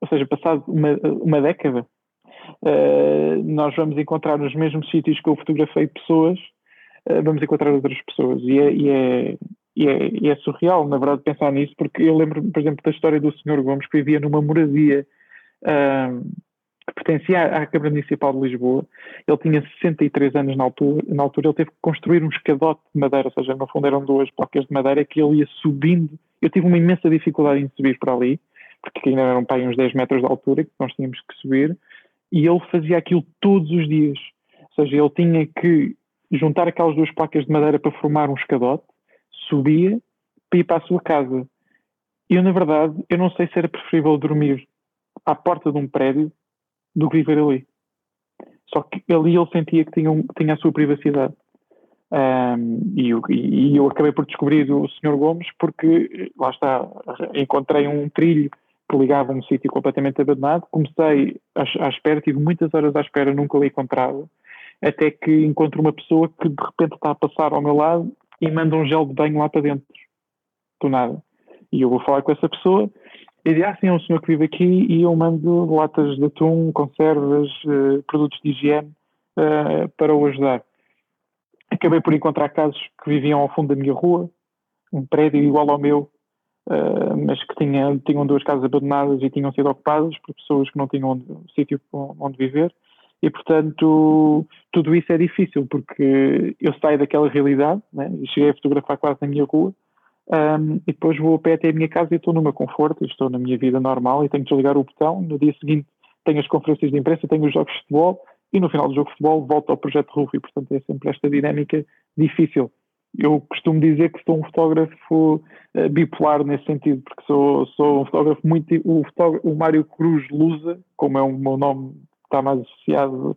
ou seja, passado uma, uma década, uh, nós vamos encontrar nos mesmos sítios que eu fotografei pessoas, vamos encontrar outras pessoas, e é, e é, e é, e é, surreal, na verdade, pensar nisso, porque eu lembro, por exemplo, da história do Sr. Gomes, que vivia numa moradia que pertencia à Câmara Municipal de Lisboa. Ele tinha 63 anos na altura, na altura ele teve que construir um escadote de madeira, ou seja, no fundo eram duas placas de madeira que ele ia subindo. Eu tive uma imensa dificuldade em subir para ali, porque ainda eram para uns 10 metros de altura que nós tínhamos que subir, e ele fazia aquilo todos os dias. Ou seja, ele tinha que juntar aquelas duas placas de madeira para formar um escadote, subia para ir para a sua casa. Eu, na verdade, eu não sei se era preferível dormir à porta de um prédio do que viver ali. Só que ali ele sentia que tinha, um, tinha a sua privacidade. Um, e, eu, e, eu acabei por descobrir o Sr. Gomes porque, lá está, encontrei um trilho que ligava um sítio completamente abandonado. Comecei à, à espera, tive muitas horas à espera, nunca o encontrava, até que encontro uma pessoa que de repente está a passar ao meu lado e manda um gel de banho lá para dentro, do nada. E eu vou falar com essa pessoa e diz, ah, sim, é um senhor que vive aqui e eu mando latas de atum, conservas, uh, produtos de higiene uh, para o ajudar. Acabei por encontrar casos que viviam ao fundo da minha rua, um prédio igual ao meu, uh, mas que tinha, tinham duas casas abandonadas e tinham sido ocupadas por pessoas que não tinham onde, sítio onde viver. E, portanto, tudo isso é difícil, porque eu saio daquela realidade, né? cheguei a fotografar quase na minha rua, um, e depois vou a pé até a minha casa e estou no meu conforto, estou na minha vida normal e tenho que desligar o botão. No dia seguinte tenho as conferências de imprensa, tenho os jogos de futebol e no final do jogo de futebol volto ao projeto RUF e, portanto, é sempre esta dinâmica difícil. Eu costumo dizer que sou um fotógrafo uh, bipolar nesse sentido, porque sou, sou um fotógrafo muito. O, fotógrafo, o Mário Cruz Lusa, como é o meu nome, está mais associado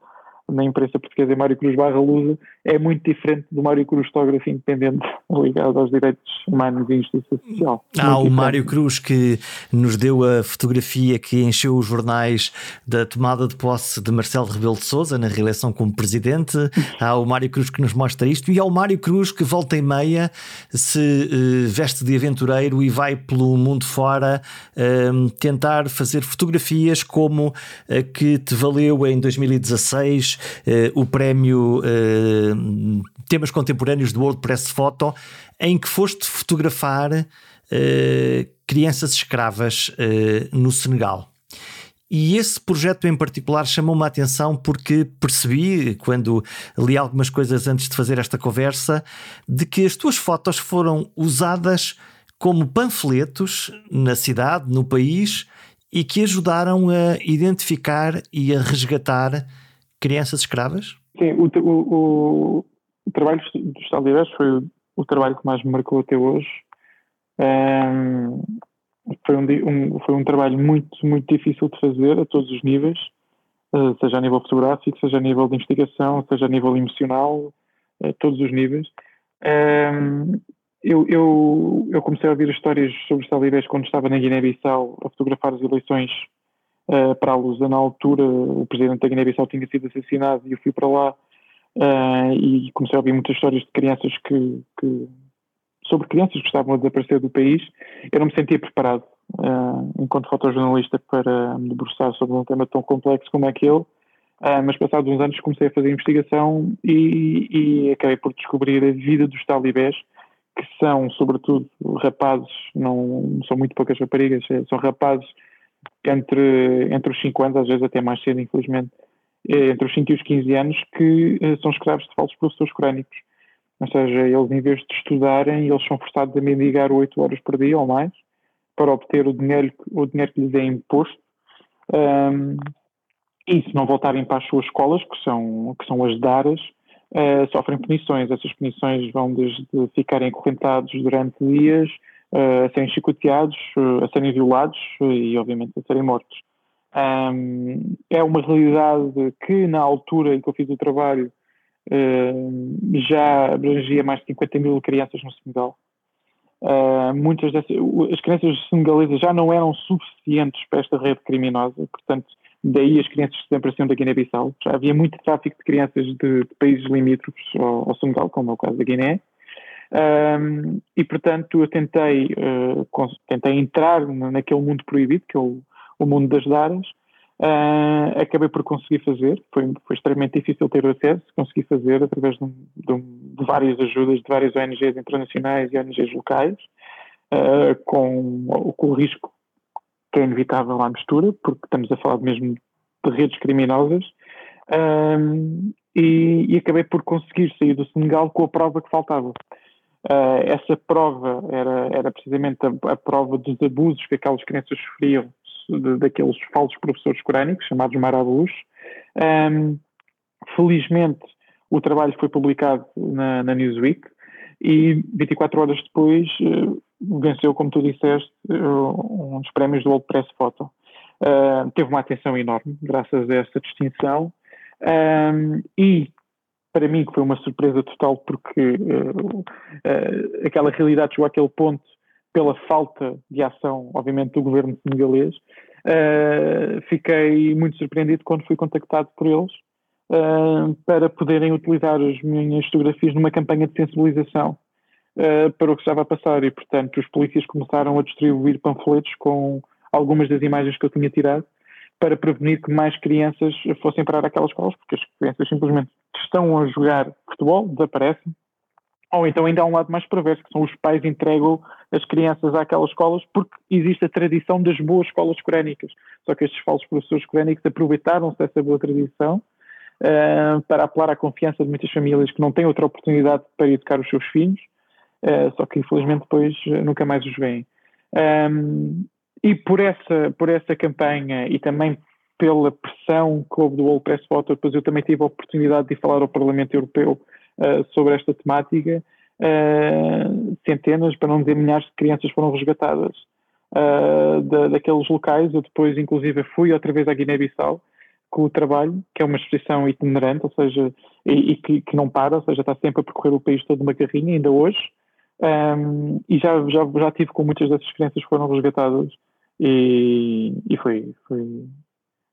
na imprensa portuguesa em Mário Cruz barra Lusa é muito diferente do Mário Cruz fotógrafo independente ligado aos direitos humanos e justiça social. Há o Mário Cruz que nos deu a fotografia que encheu os jornais da tomada de posse de Marcelo Rebelo de Sousa na reeleição como presidente. Há o Mário Cruz que nos mostra isto e há o Mário Cruz que volta e meia se uh, veste de aventureiro e vai pelo mundo fora uh, tentar fazer fotografias como a que te valeu em 2016 uh, o prémio uh, Temas Contemporâneos do World Press Photo, em que foste fotografar uh, crianças escravas no Senegal. E esse projeto em particular chamou-me a atenção porque percebi, quando li algumas coisas antes de fazer esta conversa, de que as tuas fotos foram usadas como panfletos na cidade, no país, e que ajudaram a identificar e a resgatar crianças escravas? Sim, o, o, o trabalho dos talibãs foi o, trabalho que mais me marcou até hoje. Um, foi, um, um, foi um trabalho muito, muito difícil de fazer a todos os níveis, uh, seja a nível fotográfico, seja a nível de investigação, seja a nível emocional, a todos os níveis. Eu, eu, eu, comecei a ouvir histórias sobre os talibãs quando estava na Guiné-Bissau a fotografar as eleições uh, para a Lusa. Na altura, o presidente da Guiné-Bissau tinha sido assassinado e eu fui para lá uh, e comecei a ouvir muitas histórias de crianças que, que, sobre crianças que estavam a desaparecer do país. Eu não me sentia preparado, uh, enquanto fotojornalista, para me debruçar sobre um tema tão complexo como aquele. Uh, mas passados uns anos comecei a fazer investigação e, e, acabei por descobrir a vida dos talibés, que são, sobretudo, rapazes, não são muito poucas raparigas, são rapazes entre, entre os 5 anos, às vezes até mais cedo, infelizmente, eh, entre os 5 e os 15 anos, que eh, são escravos de falsos professores crónicos. Ou seja, eles, em vez de estudarem, eles são forçados a mendigar 8 horas por dia ou mais para obter o dinheiro, o dinheiro que lhes é imposto. Um, e se não voltarem para as suas escolas, que são, que são as daras, uh, sofrem punições. Essas punições vão desde ficarem acorrentados durante dias, a serem chicoteados, a serem violados e, obviamente, a serem mortos. É uma realidade que, na altura em que eu fiz o trabalho, já abrangia mais de 50 mil crianças no Senegal. Muitas dessas, as crianças senegalesas já não eram suficientes para esta rede criminosa, portanto, daí as crianças que desapareciam da Guiné-Bissau. Havia muito tráfico de crianças de, de países limítrofes ao, ao Senegal, como é o caso da Guiné. Um, e portanto eu tentei, uh, tentei entrar naquele mundo proibido, que é o, o mundo das daras, uh, acabei por conseguir fazer, foi, foi extremamente difícil ter acesso, consegui fazer através de, de, de, várias ajudas de várias ONGs internacionais e ONGs locais, uh, com, com o risco que é inevitável à mistura, porque estamos a falar mesmo de redes criminosas, um, e, e, acabei por conseguir sair do Senegal com a prova que faltava. Uh, essa prova era, era precisamente a, a, prova dos abusos que aquelas crianças sofriam de, daqueles falsos professores corânicos, chamados marabus. Um, felizmente, o trabalho foi publicado na, na, Newsweek e 24 horas depois uh, venceu, como tu disseste, uh, um dos prémios do World Press Photo. teve uma atenção enorme, graças a essa distinção. Um, e para mim que foi uma surpresa total porque uh, uh, aquela realidade chegou àquele ponto pela falta de ação, obviamente, do governo senegalês. Uh, fiquei muito surpreendido quando fui contactado por eles para poderem utilizar as minhas fotografias numa campanha de sensibilização para o que estava a passar e, portanto, os polícias começaram a distribuir panfletos com algumas das imagens que eu tinha tirado para prevenir que mais crianças fossem parar aquelas escolas, porque as crianças simplesmente estão a jogar futebol, desaparecem. Ou então ainda há um lado mais perverso, que são os pais entregam as crianças àquelas escolas porque existe a tradição das boas escolas corénicas. Só que estes falsos professores corénicos aproveitaram-se dessa boa tradição uh, para apelar à confiança de muitas famílias que não têm outra oportunidade para educar os seus filhos, uh, só que infelizmente depois nunca mais os veem. Um, e por essa, por essa campanha e também pela pressão que houve do World Press Photo, depois eu também tive a oportunidade de falar ao Parlamento Europeu uh, sobre esta temática. Uh, centenas, para não dizer milhares de crianças foram resgatadas uh, da, daqueles locais. Eu depois, inclusive, fui outra vez à Guiné-Bissau com o trabalho, que é uma exposição itinerante, ou seja, e, e que, que, não para, ou seja, está sempre a percorrer o país todo uma carrinha, ainda hoje. Um, e já, já, já tive com muitas dessas crianças que foram resgatadas e, e foi, foi,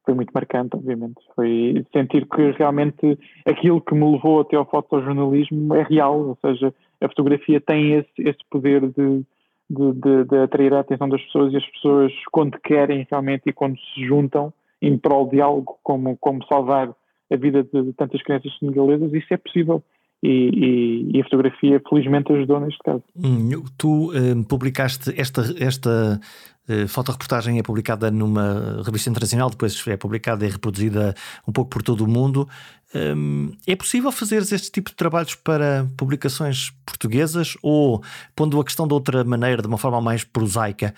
foi muito marcante, obviamente. Foi sentir que realmente aquilo que me levou até ao fotojornalismo é real, ou seja, a fotografia tem esse, esse poder de, de, de, de, atrair a atenção das pessoas e as pessoas, quando querem realmente e quando se juntam em prol de algo como, como salvar a vida de, tantas crianças senegalesas, isso é possível. E, e, e, a fotografia felizmente ajudou neste caso. Hum, tu hum, publicaste esta, esta uh, fotoreportagem é publicada numa revista internacional, depois é publicada e reproduzida um pouco por todo o mundo. Um, é possível fazer este tipo de trabalhos para publicações portuguesas ou, pondo a questão de outra maneira, de uma forma mais prosaica,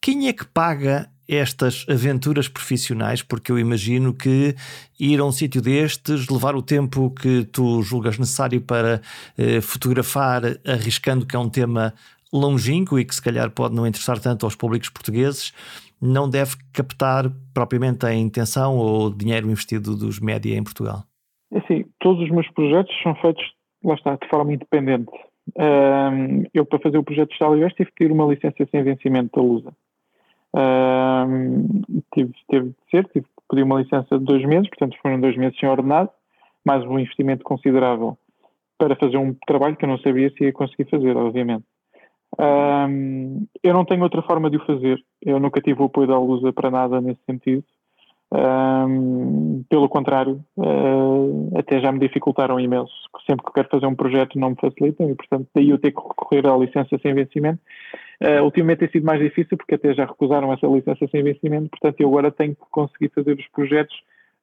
quem é que paga estas aventuras profissionais, porque eu imagino que ir a um sítio destes, levar o tempo que tu julgas necessário para eh, fotografar, arriscando que é um tema longínquo e que se calhar pode não interessar tanto aos públicos portugueses, não deve captar propriamente a intenção ou o dinheiro investido dos média em Portugal. É assim, todos os meus projetos são feitos, lá está, de forma independente. Um, eu, para fazer o projeto de Estádio tive que ter uma licença sem vencimento da Lusa. Tive, teve de ser, tive que pedir uma licença de dois meses, portanto foram dois meses sem ordenado, mais um investimento considerável para fazer um trabalho que eu não sabia se ia conseguir fazer, obviamente. Um, eu não tenho outra forma de o fazer, eu nunca tive o apoio da Lusa para nada nesse sentido. Um, pelo contrário, uh, até já me dificultaram imenso. Sempre que quero fazer um projeto não me facilitam e, portanto, daí eu ter que recorrer à licença sem vencimento. Uh, ultimamente tem sido mais difícil porque até já recusaram essa licença sem vencimento, portanto, eu agora tenho que conseguir fazer os projetos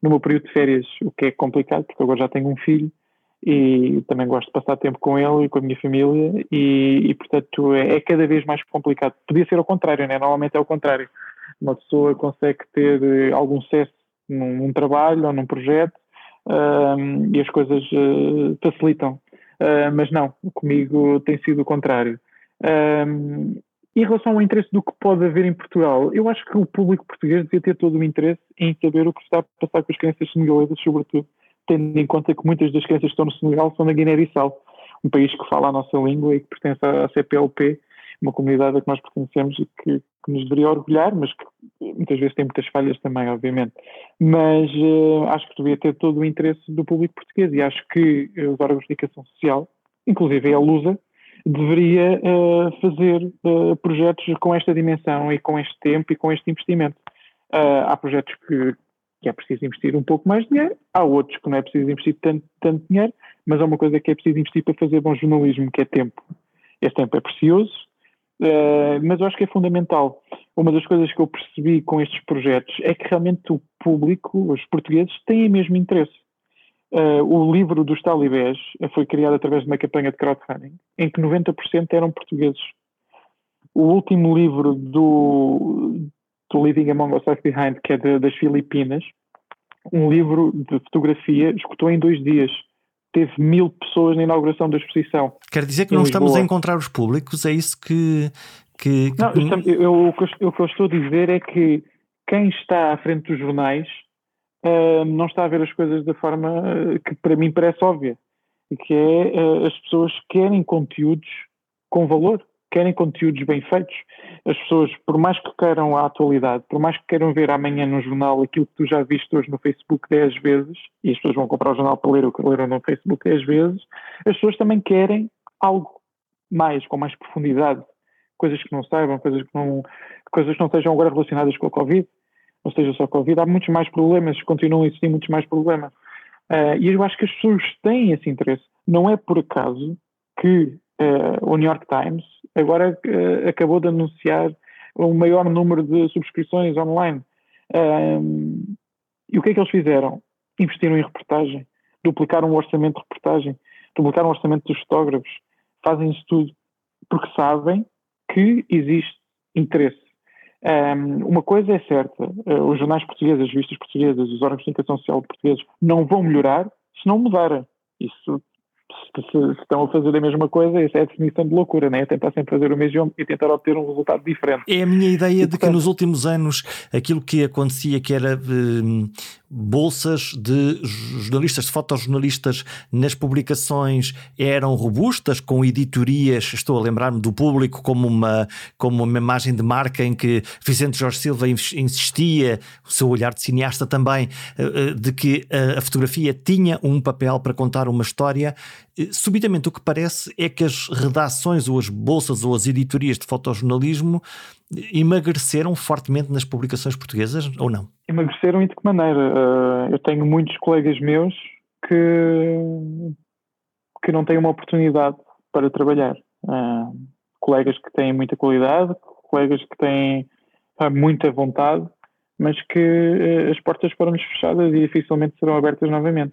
no meu período de férias, o que é complicado porque agora já tenho um filho e também gosto de passar tempo com ele e com a minha família e, e portanto, é, é, cada vez mais complicado. Podia ser ao contrário, né? normalmente é ao contrário uma pessoa consegue ter eh, algum sucesso num, num trabalho ou num projeto um, e as coisas uh, facilitam. Uh, mas não, comigo tem sido o contrário. Um, em relação ao interesse do que pode haver em Portugal, eu acho que o público português devia ter todo o interesse em saber o que está a passar com as crianças senegalesas, sobretudo tendo em conta que muitas das crianças que estão no Senegal são da Guiné-Bissau, um país que fala a nossa língua e que pertence à CPLP, uma comunidade a que nós pertencemos e que, que nos deveria orgulhar, mas que muitas vezes tem muitas falhas também, obviamente. Mas uh, acho que devia ter todo o interesse do público português e acho que os órgãos de comunicação social, inclusive a Lusa, deveria uh, fazer uh, projetos com esta dimensão e com este tempo e com este investimento. há projetos que, que é preciso investir um pouco mais de dinheiro, há outros que não é preciso investir tanto, tanto dinheiro, mas há uma coisa que é preciso investir para fazer bom jornalismo, que é tempo. Este tempo é precioso, Uh, mas eu acho que é fundamental. Uma das coisas que eu percebi com estes projetos é que realmente o público, os portugueses, têm mesmo interesse. Uh, o livro dos talibés foi criado através de uma campanha de crowdfunding, em que 90% eram portugueses. O último livro do, do Living Among Us Left Behind, que é de, das Filipinas, um livro de fotografia, escutou em dois dias teve mil pessoas na inauguração da exposição. Quer dizer que não Lisboa. estamos a encontrar os públicos? É isso que. que, que... Não, eu, o, que eu, o que eu estou a dizer é que quem está à frente dos jornais uh, não está a ver as coisas da forma uh, que para mim parece óbvia, que é uh, as pessoas querem conteúdos com valor querem conteúdos bem feitos. As pessoas, por mais que queiram a atualidade, por mais que queiram ver amanhã no jornal aquilo que tu já viste hoje no Facebook 10 vezes, e as pessoas vão comprar o jornal para ler o que leram no Facebook 10 vezes, as pessoas também querem algo mais, com mais profundidade, coisas que não saibam, coisas que não, coisas que não sejam agora relacionadas com a Covid, não seja só Covid, há muitos mais problemas, continuam a existir muitos mais problemas. Uh, e eu acho que as pessoas têm esse interesse. Não é por acaso que uh, o New York Times agora uh, acabou de anunciar o maior número de subscrições online. Um, e o que é que eles fizeram? Investiram em reportagem, duplicaram o orçamento de reportagem, duplicaram o orçamento dos fotógrafos, fazem isso tudo porque sabem que existe interesse. Um, uma coisa é certa, uh, os jornais portugueses, as revistas portuguesas, os órgãos de comunicação social portugueses não vão melhorar se não mudarem. Isso se, se, estão a fazer a mesma coisa, isso é a definição de loucura, né? é tentar sempre fazer o mesmo e tentar obter um resultado diferente. É a minha ideia e, de que nos últimos anos aquilo que acontecia, que era hum, bolsas de jornalistas, de fotojornalistas nas publicações eram robustas, com editorias, estou a lembrar-me do público como uma, como uma imagem de marca em que Vicente Jorge Silva insistia, o seu olhar de cineasta também, eh, eh, de que a fotografia tinha um papel para contar uma história. Eh, subitamente o que parece é que as redações ou as bolsas ou as editorias de fotojornalismo emagreceram fortemente nas publicações portuguesas ou não? Emagreceram e de que maneira? Uh, eu tenho muitos colegas meus que, que não têm uma oportunidade para trabalhar. Colegas que têm muita qualidade, colegas que têm muita vontade, mas que as portas foram-lhes fechadas e dificilmente serão abertas novamente.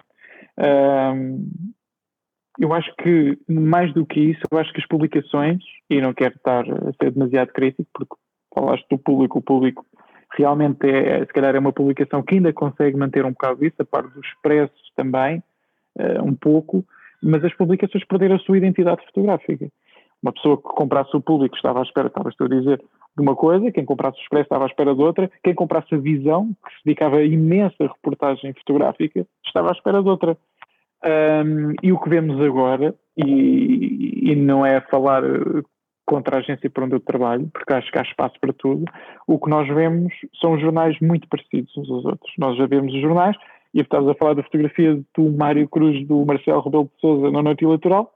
Eu acho que, mais do que isso, eu acho que as publicações, e não quero estar a ser demasiado crítico, porque falaste do público, o público realmente é, se calhar é uma publicação que ainda consegue manter um bocado isso, a parte dos preços também, uh, um pouco, mas as publicações perderam a sua identidade fotográfica. Uma pessoa que comprasse o público estava à espera, estavas a dizer, de uma coisa, quem comprasse o Expresso estava à espera de outra, quem comprasse a Visão, que se dedicava a imensa reportagem fotográfica, estava à espera de outra. Um, e o que vemos agora, e, e não é falar contra a agência por onde eu trabalho, porque acho que há espaço para tudo, o que nós vemos são jornais muito parecidos uns aos outros. Nós já vemos os jornais, e estás a falar da fotografia do Mário Cruz, do Marcelo Rebelo de Souza na noite eleitoral,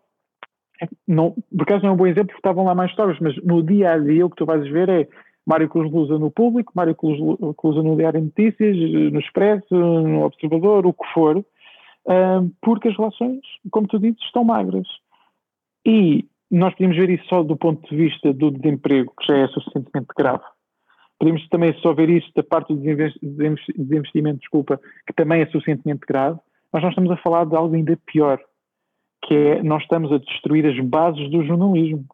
é, não, por acaso não é um bom exemplo, porque estavam lá mais histórias, mas no dia a dia o que tu vais ver é Mário Cruz Lusa no público, Mário Cruz Lusa no Diário de Notícias, no Expresso, no Observador, o que for, porque as relações, como tu dizes, estão magras. E nós podemos ver isso só do ponto de vista do desemprego, que já é suficientemente grave. Podemos também só ver isso da parte do desinvestimento, desculpa, que também é suficientemente grave, mas nós estamos a falar de algo ainda pior, que é nós estamos a destruir as bases do jornalismo.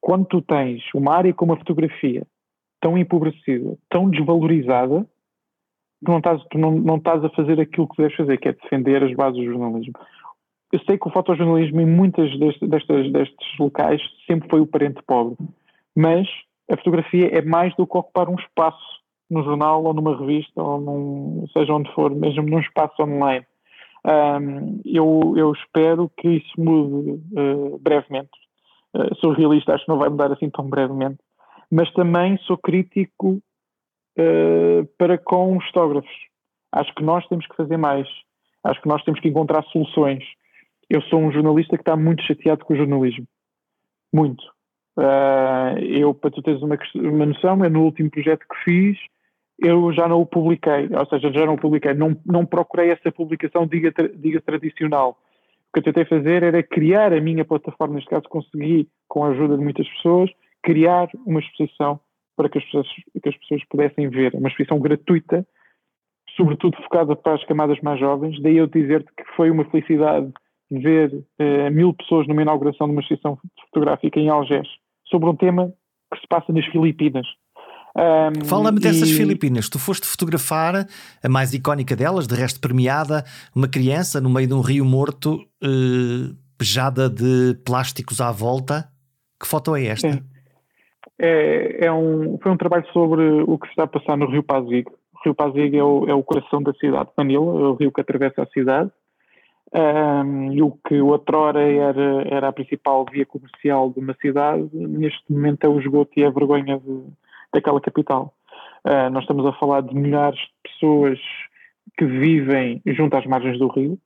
Quando tu tens uma área como a fotografia tão empobrecida, tão desvalorizada, tu não estás, tu não, não estás a fazer aquilo que deves fazer, que é defender as bases do jornalismo eu sei que o fotojornalismo em muitas destes, destes, locais sempre foi o parente pobre, mas a fotografia é mais do que ocupar um espaço no jornal ou numa revista ou num, seja onde for, mesmo num espaço online. Um, eu, eu, espero que isso mude uh, brevemente. Uh, sou realista, acho que não vai mudar assim tão brevemente, mas também sou crítico uh, para com os fotógrafos. Acho que nós temos que fazer mais. Acho que nós temos que encontrar soluções eu sou um jornalista que está muito chateado com o jornalismo. Muito. Uh, eu, para tu teres uma, uma noção, eu no último projeto que fiz, eu já não o publiquei, ou seja, já não o publiquei, não, não procurei essa publicação, diga, diga tradicional. O que eu tentei fazer era criar a minha plataforma, neste caso consegui, com a ajuda de muitas pessoas, criar uma exposição para que as pessoas, que as pessoas pudessem ver, uma exposição gratuita, sobretudo focada para as camadas mais jovens, daí eu dizer-te que foi uma felicidade ver uh, mil pessoas numa inauguração de uma exposição fotográfica em Algés sobre um tema que se passa nas Filipinas. Um, Fala-me dessas e... Filipinas. Tu foste fotografar a mais icónica delas, de resto premiada, uma criança no meio de um rio morto, uh, pejada de plásticos à volta. Que foto é esta? É, é, é um, foi um trabalho sobre o que se está a passar no Rio Pasig. O Rio Pasig é o, é o coração da cidade de Manila, é o rio que atravessa a cidade. Um, e o que outrora era, era a principal via comercial de uma cidade, neste momento é o esgoto e a vergonha de, daquela capital. Uh, nós estamos a falar de milhares de pessoas que vivem junto às margens do rio,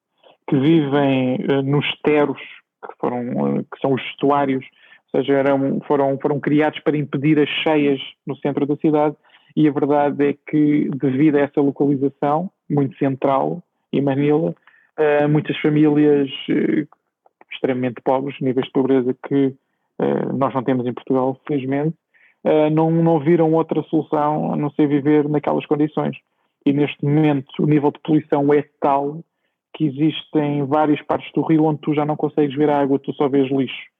que vivem uh, nos teros, que, foram, uh, que são os estuários, ou seja, eram, foram, foram criados para impedir as cheias no centro da cidade, e a verdade é que, devido a essa localização muito central, em Manila, uh, muitas famílias uh, extremamente pobres, níveis de pobreza que uh, nós não temos em Portugal, felizmente, não, não viram outra solução a não ser viver naquelas condições. E neste momento o nível de poluição é tal que existem várias partes do rio onde tu já não consegues ver água, tu só vês lixo.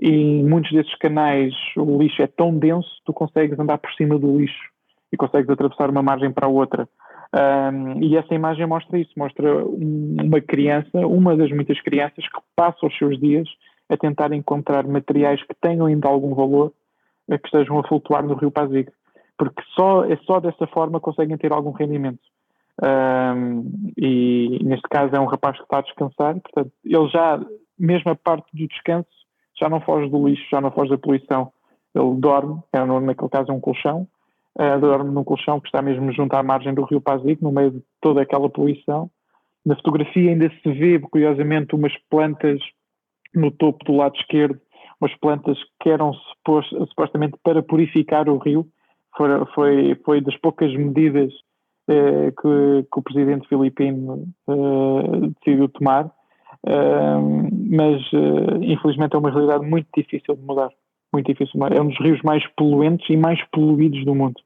E em muitos desses canais o lixo é tão denso que tu consegues andar por cima do lixo e consegues atravessar uma margem para a outra. Um, e essa imagem mostra isso, mostra uma criança, uma das muitas crianças que passa os seus dias a tentar encontrar materiais que tenham ainda algum valor, que estejam a flutuar no rio Pasig, porque só, é só dessa forma conseguem ter algum rendimento. Um, e neste caso é um rapaz que está a descansar, portanto, ele já, mesmo a parte do descanso, já não foge do lixo, já não foge da poluição. Ele dorme, é, naquele caso é um colchão, uh, dorme num colchão que está mesmo junto à margem do rio Pazico, no meio de toda aquela poluição. Na fotografia ainda se vê, curiosamente, umas plantas no topo do lado esquerdo, umas plantas que eram supostamente para purificar o rio. Foi, foi, foi das poucas medidas eh, que, que, o presidente filipino eh, decidiu tomar, eh, mas infelizmente é uma realidade muito difícil de mudar. Muito difícil. É um dos rios mais poluentes e mais poluídos do mundo.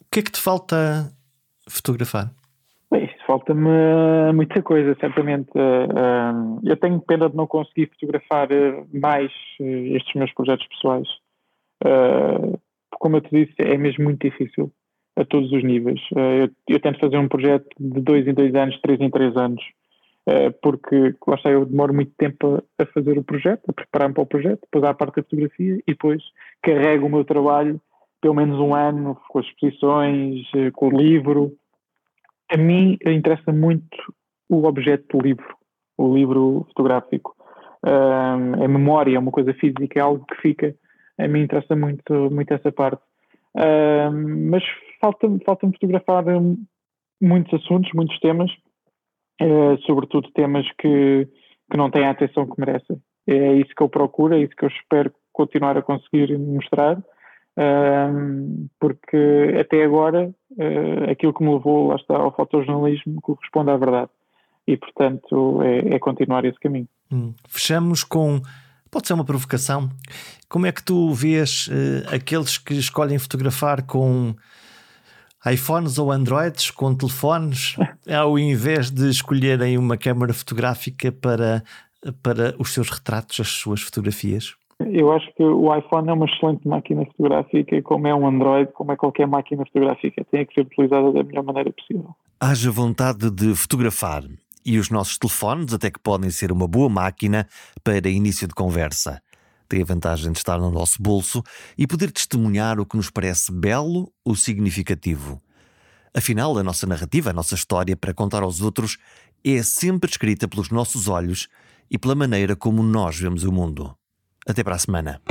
O que é que te falta fotografar? Falta-me muita coisa, certamente. Eu tenho pena de não conseguir fotografar mais estes meus projetos pessoais. Como eu te disse, é mesmo muito difícil a todos os níveis. Eh, eu, eu, tento fazer um projeto de dois em dois anos, três em três anos, eh, porque lá está, eu demoro muito tempo a, fazer o projeto, a preparar-me para o projeto, depois há a parte da fotografia e depois carrego o meu trabalho pelo menos um ano com as exposições, eh, com o livro. A mim interessa muito o objeto do livro, o livro fotográfico. a memória é uma coisa física, é algo que fica. A mim interessa muito, muito essa parte. mas falta-me falta fotografar hum, muitos assuntos, muitos temas, uh, sobretudo temas que, que não têm a atenção que merecem. É isso que eu procuro, é isso que eu espero continuar a conseguir mostrar, uh, porque até agora uh, aquilo que me levou lá está ao fotojornalismo corresponde à verdade e portanto é, é continuar esse caminho. Hum. Fechamos com Pode ser uma provocação. Como é que tu vês uh, aqueles que escolhem fotografar com iPhones ou Androids com telefones, ao invés de escolherem uma câmara fotográfica para, para os seus retratos, as suas fotografias? Eu acho que o iPhone é uma excelente máquina fotográfica, como é um Android, como é qualquer máquina fotográfica, tem que ser utilizada da melhor maneira possível. Haja vontade de fotografar e os nossos telefones até que podem ser uma boa máquina para início de conversa. Tem a vantagem de estar no nosso bolso e poder testemunhar o que nos parece belo ou significativo. Afinal, a nossa narrativa, a nossa história para contar aos outros é sempre escrita pelos nossos olhos e pela maneira como nós vemos o mundo. Até para a semana.